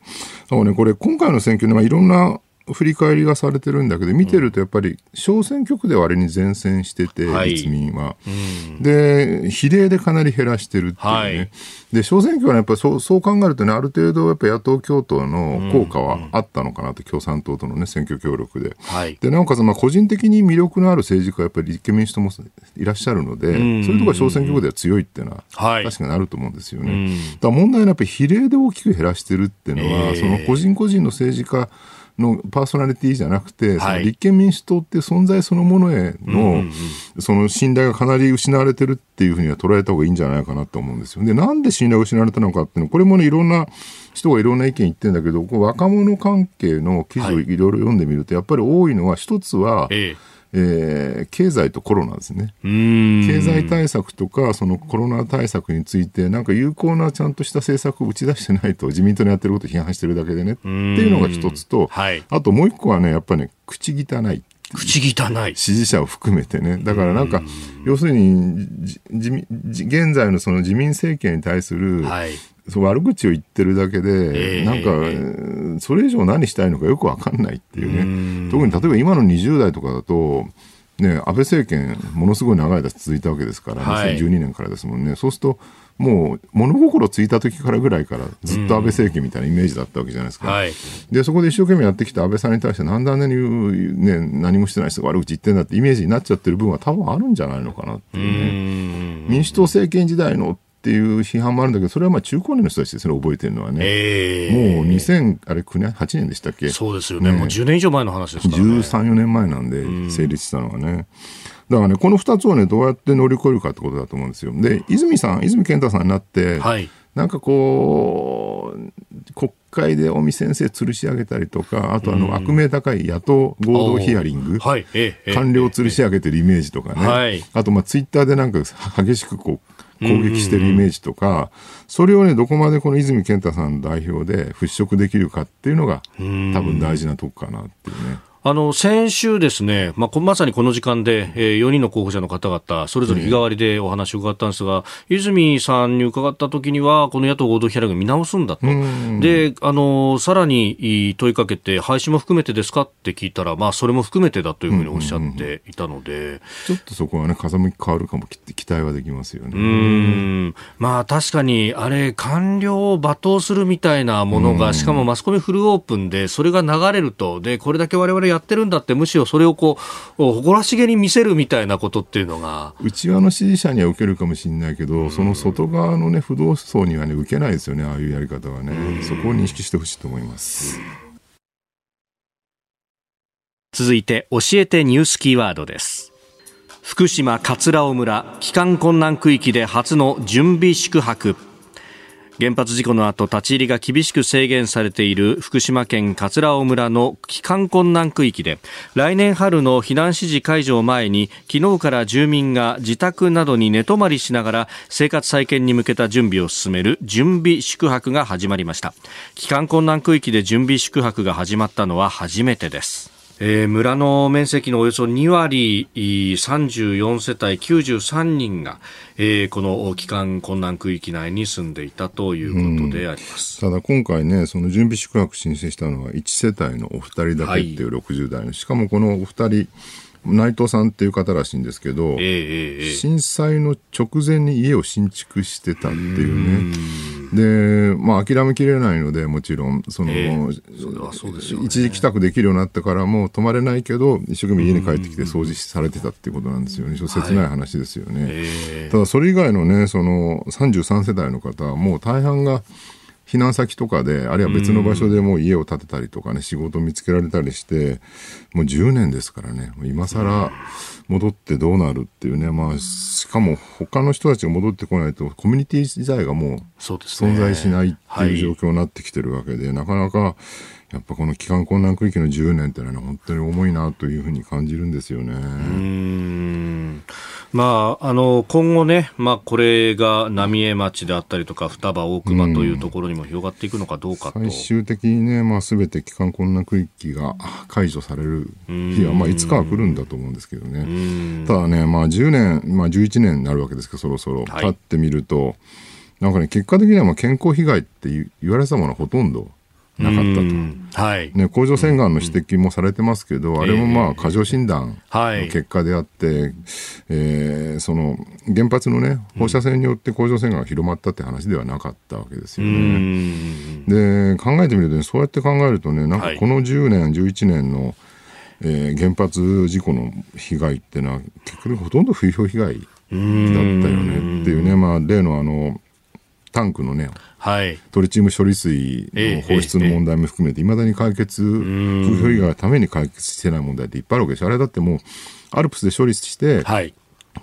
からね、これ、今回の選挙で、まあ、いろんな振り返りがされてるんだけど、見てるとやっぱり小選挙区で割に善戦してて、はい立民は。で、比例でかなり減らしてるっていうね。はいで、小選挙はね、やっぱりそうそう考えるとね、ある程度、やっぱ野党共闘の効果はあったのかなと、共産党とのね、選挙協力で。はい。でなおかつ、まあ、個人的に魅力のある政治家はやっぱり立憲民主党もいらっしゃるので、そういうところが小選挙区では強いっていうのは、はい確かにあると思うんですよね。だ問題はやっぱり比例で大きく減らしてるっていうのは、えーその個人個人の政治家のパーソナリティじゃなくて、立憲民主党って存在そのものへの、その信頼がかなり失われてるっていうふうには捉えた方がいいんじゃないかなと思うんですよ。で、なんで信頼が失われたのかっていうのは、これもね、いろんな人がいろんな意見言ってるんだけど、こう若者関係の記事をいろいろ読んでみると、やっぱり多いのは、一つは、ええ。えー経済とコロナですね。経済対策とか、そのコロナ対策について、なんか有効なちゃんとした政策を打ち出してないと、自民党のやってることを批判してるだけでね、っていうのが一つと、はいあともう一個はね、やっぱりね、口汚い。口汚い。支持者を含めてね。だからなんか、要するに、現在のその自民政権に対する、はい。そう悪口を言ってるだけええで、なんか、えーそれ以上何したいのかよくわかんないっていうね。特に例えば今の20代とかだと、ね、安倍政権、ものすごい長い間続いたわけですから、はい2012年からですもんね、そうすると、もう物心ついた時からぐらいからずっと安倍政権みたいなイメージだったわけじゃないですか。はい。で、そこで一生懸命やってきた安倍さんに対して、なんであんなに、ね、何もしてない人が悪口言ってんだってイメージになっちゃってる部分は多分あるんじゃないのかなっていうね。民主党政権時代のっていう批判もあるんだけど、それはまあ中高年の人たちですね、覚えてるのはね。ええもう2000、あれ9年、8年でしたっけ？そうですよね。もう10年以上前の話ですからね。13、4年前なんで、成立したのはね。だからね、この2つをね、どうやって乗り越えるかってことだと思うんですよ。で、泉さん、泉健太さんになって、はい。なんかこう、国会で尾身先生吊るし上げたりとか、あとあの、悪名高い野党合同ヒアリング、はい。官僚吊るし上げてるイメージとかね、はいあとまあツイッターでなんか激しくこう攻撃してるイメージとか、それをね、どこまでこの泉健太さんの代表で払拭できるかっていうのが、多分大事なとこかなっていうね。あの、先週ですね、まあ、こまさにこの時間で、えー、4人の候補者の方々、それぞれ日替わりでお話を伺ったんですが、泉さんに伺った時には、この野党合同ヒアリング見直すんだと。で、あの、さらに問いかけて、廃止も含めてですかって聞いたら、まあ、それも含めてだというふうにおっしゃっていたので、ちょっとそこはね、風向き変わるかもき期待はできますよね。うーん。まあ確かに、あれ、官僚を罵倒するみたいなものが、しかもマスコミフルオープンで、それが流れると、で、これだけ我々やってるんだって、むしろそれをこう、誇らしげに見せるみたいなことっていうのが、内輪の支持者には受けるかもしれないけど、その外側のね、不動層にはね、受けないですよね、ああいうやり方はね。そこを認識してほしいと思います。続いて、教えてニュースキーワードです。福島桂尾村帰還困難区域で初の準備宿泊原発事故の後立ち入りが厳しく制限されている福島県桂尾村の帰還困難区域で来年春の避難指示解除を前に昨日から住民が自宅などに寝泊まりしながら生活再建に向けた準備を進める準備宿泊が始まりました。帰還困難区域で準備宿泊が始まったのは初めてです。えー村の面積のおよそ2割い34世帯93人が、えーこの帰還困難区域内に住んでいたということであります。ただ今回ね、その準備宿泊申請したのは1世帯のお二人だけっていう60代の、しかもこのお二人、内藤さんっていう方らしいんですけど、えーえーえー震災の直前に家を新築してたっていうね。で、まあ諦めきれないので、もちろん、その、ええ。そね。一時帰宅できるようになってからも泊まれないけど、一生懸命家に帰ってきて掃除されてたっていうことなんですよね。切ない話ですよね。えーただそれ以外のね、その33世帯の方はもう大半が避難先とかで、あるいは別の場所でもう家を建てたりとかね、仕事を見つけられたりして、もう10年ですからね、今更戻ってどうなるっていうね、まあ、しかも他の人たちが戻ってこないと、コミュニティ自体がもう存在しないってはい。いう状況になってきてるわけで、なかなか、やっぱこの帰還困難区域の10年っていうのはね、本当に重いなというふうに感じるんですよね。うーんまあ、あの今後ね、まあ、これが浪江町であったりとか双葉大熊というところにも広がっていくのかどうかと。最終的にね、まあ、全て帰還困難区域が解除される日は、まあ、いつかは来るんだと思うんですけどね。ただね、まあ、10年、まあ、11年になるわけですけど、そろそろ。はい経ってみると、なんかね、結果的にはまあ健康被害って言言われてたものはほとんどなかったと。うん。はい。ね、甲状腺がんの指摘もされてますけど、あれもまえあ過剰診断はい。の結果であって、えーその原発のね放射線によって甲状腺がんが広まったって話ではなかったわけですようね。ん。で考えてみるとねそうやって考えるとねなんはい。かこの10年、11年の、えー原発事故の被害っていうのは結局ほとんど風評被害だったよねっていうね、まあ、例のあのタンクのねはい。トリチウム処理水の放出の問題も含めて、いまだに解決、風評被害のために解決してない問題っていっぱいあるわけですよ。あれだってもう、アルプスで処理して、はい。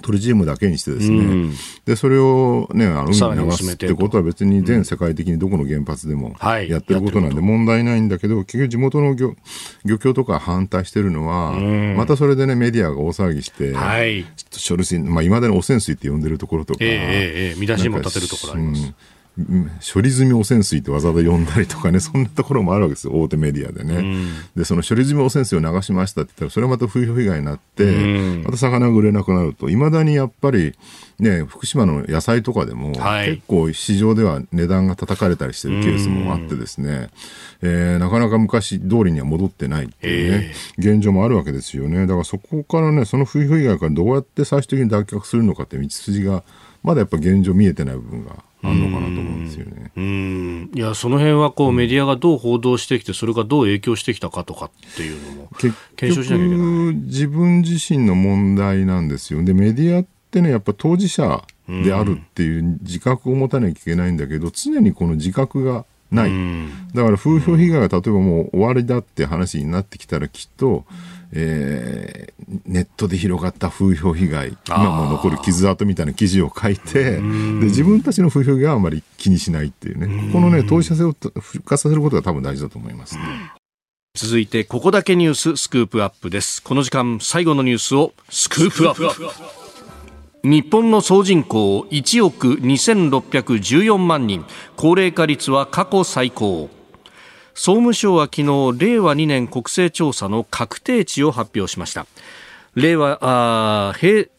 トリチウムだけにしてですね、うん。で、それをね、あの海にに流すってことは別に全世界的にどこの原発でもはい。やってることなんで問題ないんだけど、結局地元の漁漁協とか反対してるのは、またそれでね、メディアが大騒ぎして、はい。処理水、まあ、今までの汚染水って呼んでるところとか、ええええええ見出しにも立てるところあります処理済み汚染水ってわざわざ呼んだりとかね、そんなところもあるわけですよ、大手メディアでね。で、その処理済み汚染水を流しましたって言ったら、それまた風評被害になって、また魚が売れなくなると、いまだにやっぱり、ね、福島の野菜とかでも、はい、結構市場では値段が叩かれたりしてるケースもあってですね、えー、なかなか昔通りには戻ってないっていうね、現状もあるわけですよね。だからそこからね、その風評被害からどうやって最終的に脱却するのかって道筋が、まだやっぱ現状見えてない部分があるのかなと思うんですよね。うんいやその辺はこう、メディアがどう報道してきてそれがどう影響してきたかとかっていうのも検証しなきゃいけない自分自身の問題なんですよ。でメディアってねやっぱ当事者であるっていう自覚を持たなきゃいけないんだけど常にこの自覚がない。だから風評被害が例えばもう終わりだって話になってきたらきっと、えー、ネットで広がった風評被害、今も残る傷跡みたいな記事を書いて、で自分たちの風評被害はあまり気にしないっていうね、このね、当事者性を復活させることが多分大事だと思います、ね。続いて、ここだけニューススクープアップです。この時間、最後のニュースをスクープアップ。日本の総人口1億2614万人、高齢化率は過去最高。総務省は昨日令和2年国勢調査の確定値を発表しました令和、あ平、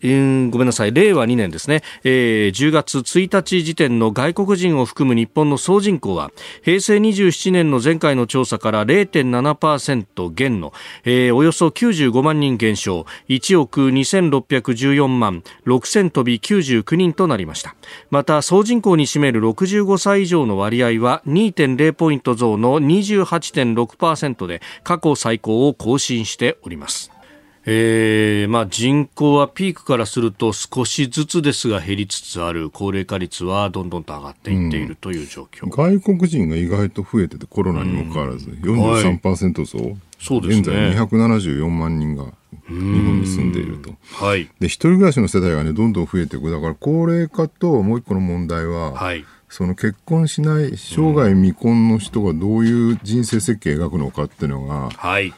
ごめんなさい、令和2年ですね、えー、10月1日時点の外国人を含む日本の総人口は、平成27年の前回の調査から0.7%減の、えー、およそ95万人減少、1億2614万6000飛び99人となりました。また、総人口に占める65歳以上の割合は2.0ポイント増の28.6%で、過去最高を更新しております。えーまあ、人口はピークからすると少しずつですが減りつつある高齢化率はどんどんと上がっていっているという状況、うん、外国人が意外と増えててコロナにもかかわらず、うん、43%増、はい、そうですね、現在274万人が日本に住んでいると、はい、で一人暮らしの世代が、ね、どんどん増えていく。だから高齢化ともう一個の問題は、はいその結婚しない生涯未婚の人がどういう人生設計を描くのかっていうのが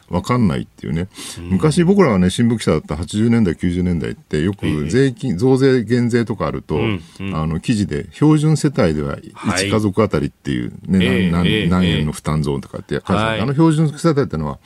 分かんないっていうね、昔僕らがね新聞記者だった80年代90年代ってよく税金、増税減税とかあると、あの記事で標準世帯では1家族あたりっていうね、何何円の負担ゾーンとかって書いてある、あの標準世帯っていうのは、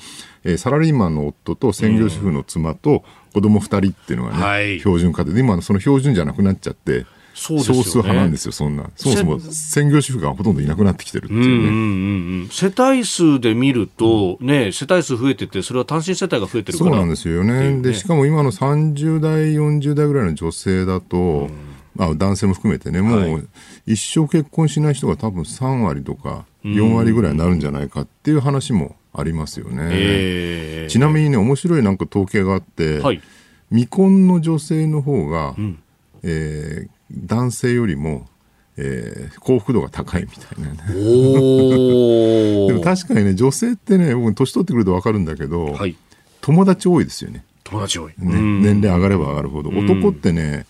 えー、サラリーマンの夫と専業主婦の妻と子供2人っていうのがね、標準化で。今その標準じゃなくなっちゃって少数派なんですよ、そんな。そもそも専業主婦がほとんどいなくなってきてるっていうね。うんうんうん、世帯数で見ると、ね、世帯数増えてて、それは単身世帯が増えてるから。そうなんですよね。ね。で、しかも今の30代、40代ぐらいの女性だと、うん。まあ、男性も含めてね、もう一生結婚しない人が多分3割とか4割ぐらいになるんじゃないかっていう話もありますよね。えー、ちなみにね、面白いなんか統計があって、はい、未婚の女性の方が、うん、えー、男性よりも、えー、幸福度が高いみたいなね。でも確かにね、女性ってね、僕、年取ってくると分かるんだけど、はい、友達多いですよね。友達多い。ね、年齢上がれば上がるほど。男ってね、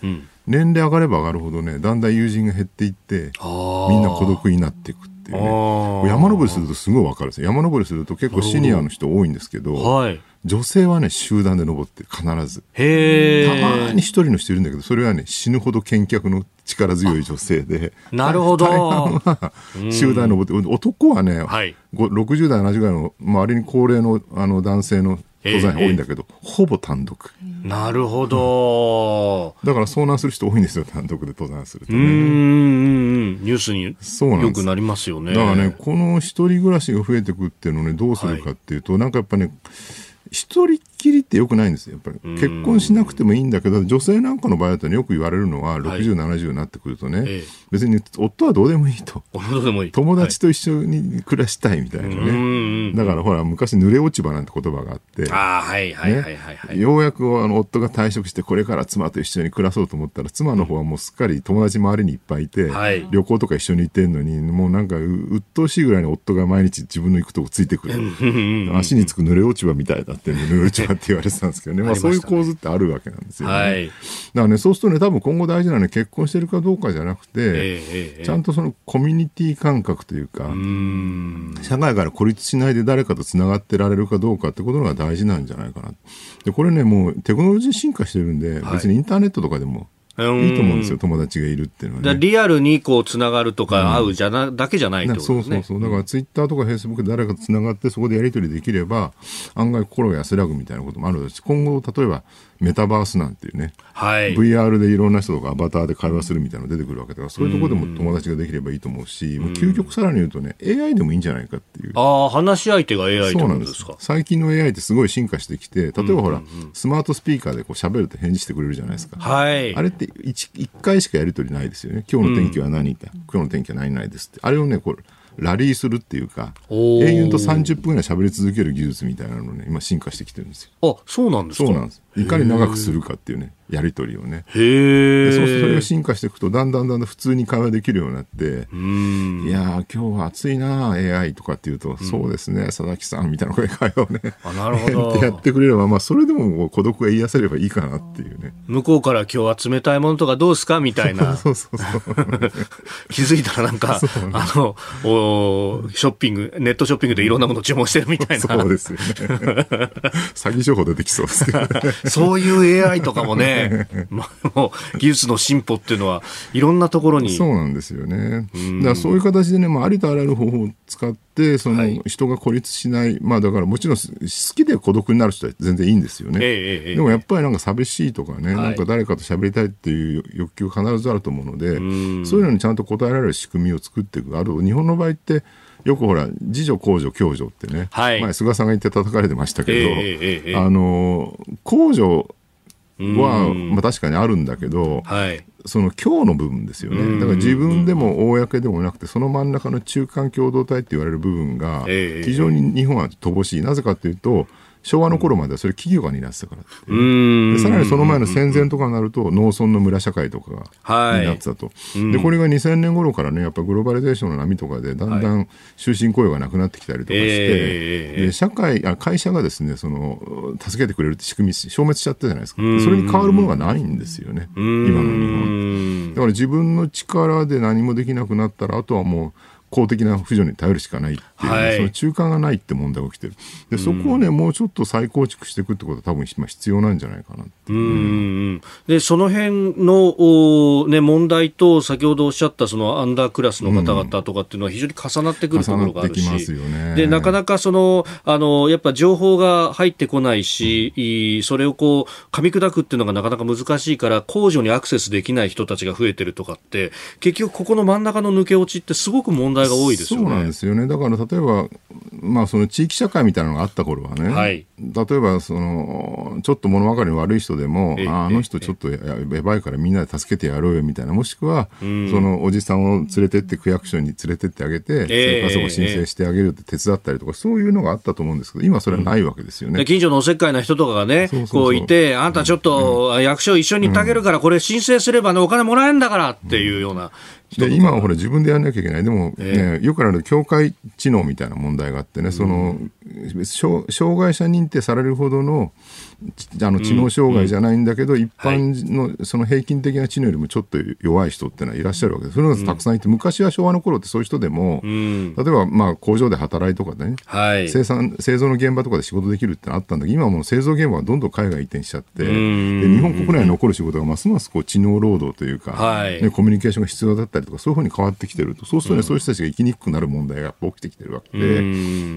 年齢上がれば上がるほどね、だんだん友人が減っていって、みんな孤独になっていくっていうね。山登りするとすごい分かるんですよ。山登りすると結構シニアの人多いんですけど、はい、女性はね、集団で登って必ず。へたまに一人の人いるんだけど、それはね、死ぬほど見客の力強い女性で。なるほど。集団登って、男はね、はい、60代、70代の周りに高齢のあの男性の登山多いんだけど、ほぼ単独。なるほど、だから遭難する人多いんですよ、単独で登山するとね。うん、ニュースによくなりますよね。だからね、この一人暮らしが増えてくっていうのをね、どうするかっていうと、はい、なんかやっぱね、一人っきりってよくないんですよ。やっぱり。結婚しなくてもいいんだけど、女性なんかの場合だと、ね、よく言われるのは、60、70になってくるとね、ええ、別に夫はどうでもいいと。友達と一緒に暮らしたいみたいなね。だからほら、昔、濡れ落ち葉なんて言葉があって、あはいはいはいはい、ようやくあの夫が退職して、これから妻と一緒に暮らそうと思ったら、妻の方はもうすっかり友達周りにいっぱいいて、はい、旅行とか一緒に行ってんのに、もうなんか鬱陶しいぐらいに夫が毎日自分の行くとこついてくる。足につく濡れ落ち葉みたいだって、濡れ落ち葉って言われてたんですけどね、まあ、そういう構図ってあるわけなんですよね。はい、だからね、そうするとね、多分今後大事なのは結婚してるかどうかじゃなくて、えー、ちゃんとそのコミュニティ感覚というか、社会から孤立しないで誰かとつながってられるかどうかってことが大事なんじゃないかな。で、これね、もうテクノロジー進化してるんで、はい、別にインターネットとかでもいいと思うんですよ、友達がいるっていうのはね。リアルにこうつながるとか会うじゃな、だけじゃないってことですね。そうそうそう。だからツイッターとかフェイスブックで誰かとつながってそこでやり取りできれば、案外心が安らぐみたいなこともあるし、今後、例えばメタバースなんていうね、はい、VR でいろんな人とかアバターで会話するみたいなのが出てくるわけだから、そういうところでも友達ができればいいと思うし、う究極さらに言うとね、AI でもいいんじゃないかっていう。ああ、話し相手が AI ってことですか？最近の AI ってすごい進化してきて、例えばほら、スマートスピーカーでこう喋ると返事してくれるじゃないですか。はい。あれって 1, 1回しかやり取りないですよね。今日の天気は何？って、うん、今日の天気は何々ですって。あれをね、これ、ラリーするっていうか、永遠と30分ぐらい喋り続ける技術みたいなのね、今進化してきてるんですよ。あ、そうなんですか？そうなんです。いかに長くするかっていうね、やり取りをね。へそうそれが進化していくと、だんだんだんだん普通に会話できるようになって、いや今日は暑いな AI とかっていうと、うん、そうですね、佐々木さんみたいな声会話をね、あなるほどってやってくれれば、まあ、それでも孤独が癒せればいいかなっていうね。向こうから今日は冷たいものとかどうすかみたいな。そうそうそう気づいたらなんか、あのお、ショッピング、ネットショッピングでいろんなもの注文してるみたいな。そうですよね。詐欺情報出てきそうですね。そういう AI とかもね、まあ、もう技術の進歩っていうのはいろんなところに。そうなんですよね。だからそういう形でね、まあ、ありとあらゆる方法を使って、その人が孤立しない、はい、まあだからもちろん好きで孤独になる人は全然いいんですよね。ええ、でもやっぱりなんか寂しいとかね、はい、なんか誰かと喋りたいっていう欲求が必ずあると思うので、そういうのにちゃんと応えられる仕組みを作っていく。ある日本の場合って、よくほら、自助、公助、共助ってね、はい、前、菅さんが言って叩かれてましたけど、えー、あの公助は、まあ、確かにあるんだけど、はい、その今日の部分ですよね、だから自分でも公でもなくて、その真ん中の中間共同体って言われる部分が、非常に日本は乏しい、なぜかというと、昭和の頃まではそれ企業が担ってたからでさらにその前の戦前とかになると農村の村社会とかが担ってたと、はい、でこれが2000年頃からねやっぱグローバリゼーションの波とかでだんだん終身雇用がなくなってきたりとかして、えー、で社会あ会社がですねその助けてくれるって仕組み消滅しちゃったじゃないですか。それに変わるものがないんですよね。今の日本だから自分の力で何もできなくなったらあとはもう公的な扶助に頼るしかないっていう、はい、その中間がないって問題が起きてる。でそこをね、もうちょっと再構築していくってことは多分今必要なんじゃないかなうん、でその辺のお、ね、問題と先ほどおっしゃったそのアンダークラスの方々とかっていうのは非常に重なってくるところがあるし、ね、でなかなかそのあのやっぱ情報が入ってこないし、うん、それをこう噛み砕くっていうのがなかなか難しいから控除にアクセスできない人たちが増えてるとかって結局ここの真ん中の抜け落ちってすごく問題題が多いですよね。そうなんですよね。だから例えば、まあその地域社会みたいなのがあった頃はね、はい、例えばその、ちょっと物分かりの悪い人でも、ああの人ちょっとややばいからみんなで助けてやろうよみたいな、もしくは、そのおじさんを連れてって区役所に連れてってあげて、生活保護申請してあげるって手伝ったりとか、そういうのがあったと思うんですけど、今それはないわけですよね。近所のおせっかいな人とかがね、そうそうそう。こういて、あんたちょっと役所一緒に行ってあげるから、これ申請すればね、お金もらえるんだからっていうような。で今はほら自分でやらなきゃいけない。でもね、えー、よくある境界知能みたいな問題があってね、その、障害者認定されるほどのあの知能障害じゃないんだけど、一般のその平均的な知能よりもちょっと弱い人っていうのはいらっしゃるわけです。それがたくさんいて、昔は昭和の頃ってそういう人でも、例えばまあ工場で働いとかね、生産、製造の現場とかで仕事できるってのあったんだけど、今はもう製造現場はどんどん海外移転しちゃって、で日本国内に残る仕事がますますこう知能労働というか、ね、コミュニケーションが必要だったりとか、そういうふうに変わってきてると、そうするとね、そういう人たちが生きにくくなる問題が起きてきてるわけで、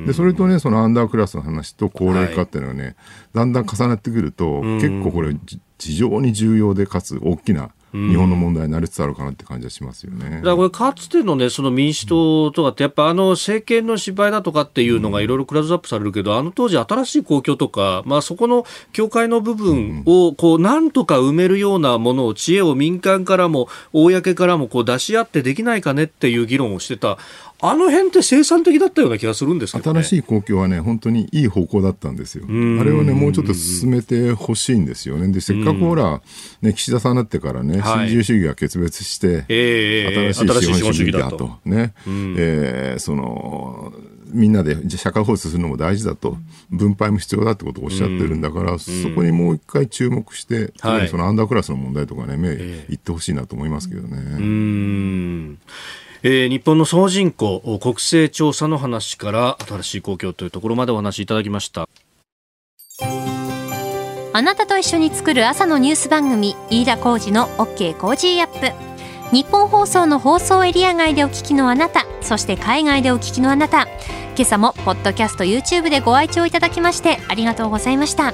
でそれとね、そのアンダークラスの話と高齢化っていうのはね、だんだん重なってくると、結構これ、非常に重要で、かつ大きな日本の問題になりつつあるかなって感じはしますよね。だからこれ、かつてのね、その民主党とかって、やっぱあの政権の失敗だとかっていうのがいろいろクラズアップされるけど、あの当時、新しい公共とか、まあ、そこの境界の部分を、こう、なんとか埋めるようなものを、知恵を民間からも、公からも、こう、出し合ってできないかねっていう議論をしてた。あの辺って生産的だったような気がするんですね、新しい公共はね、本当にいい方向だったんですよ。あれをね、もうちょっと進めてほしいんですよね。で、せっかくほら、ね、岸田さんになってからね、新自由主義が決別して、新しい資本主義だと。ね、えー、その、みんなで社会包摂するのも大事だと、分配も必要だってことをおっしゃってるんだから、そこにもう一回注目して、特にそのアンダークラスの問題とかね、目いってほしいなと思いますけどね。えー、日本の総人口国勢調査の話から新しい公共というところまでお話しいただきました。あなたと一緒に作る朝のニュース番組飯田浩司の OK Cozy up。ニッポン放送の放送エリア外でお聞きのあなたそして海外でお聞きのあなた。今朝もポッドキャスト YouTube でご愛聴いただきましてありがとうございました。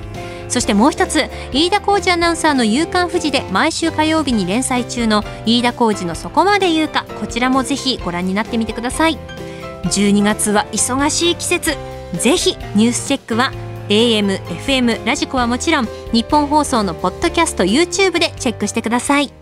そしてもう一つ飯田浩二アナウンサーの「夕刊フジ」で毎週火曜日に連載中の飯田浩二の「そこまで言うか」こちらもぜひご覧になってみてください。12月は忙しい季節。ぜひニュースチェックは AM、FM、ラジコはもちろん日本放送のポッドキャスト YouTube でチェックしてください。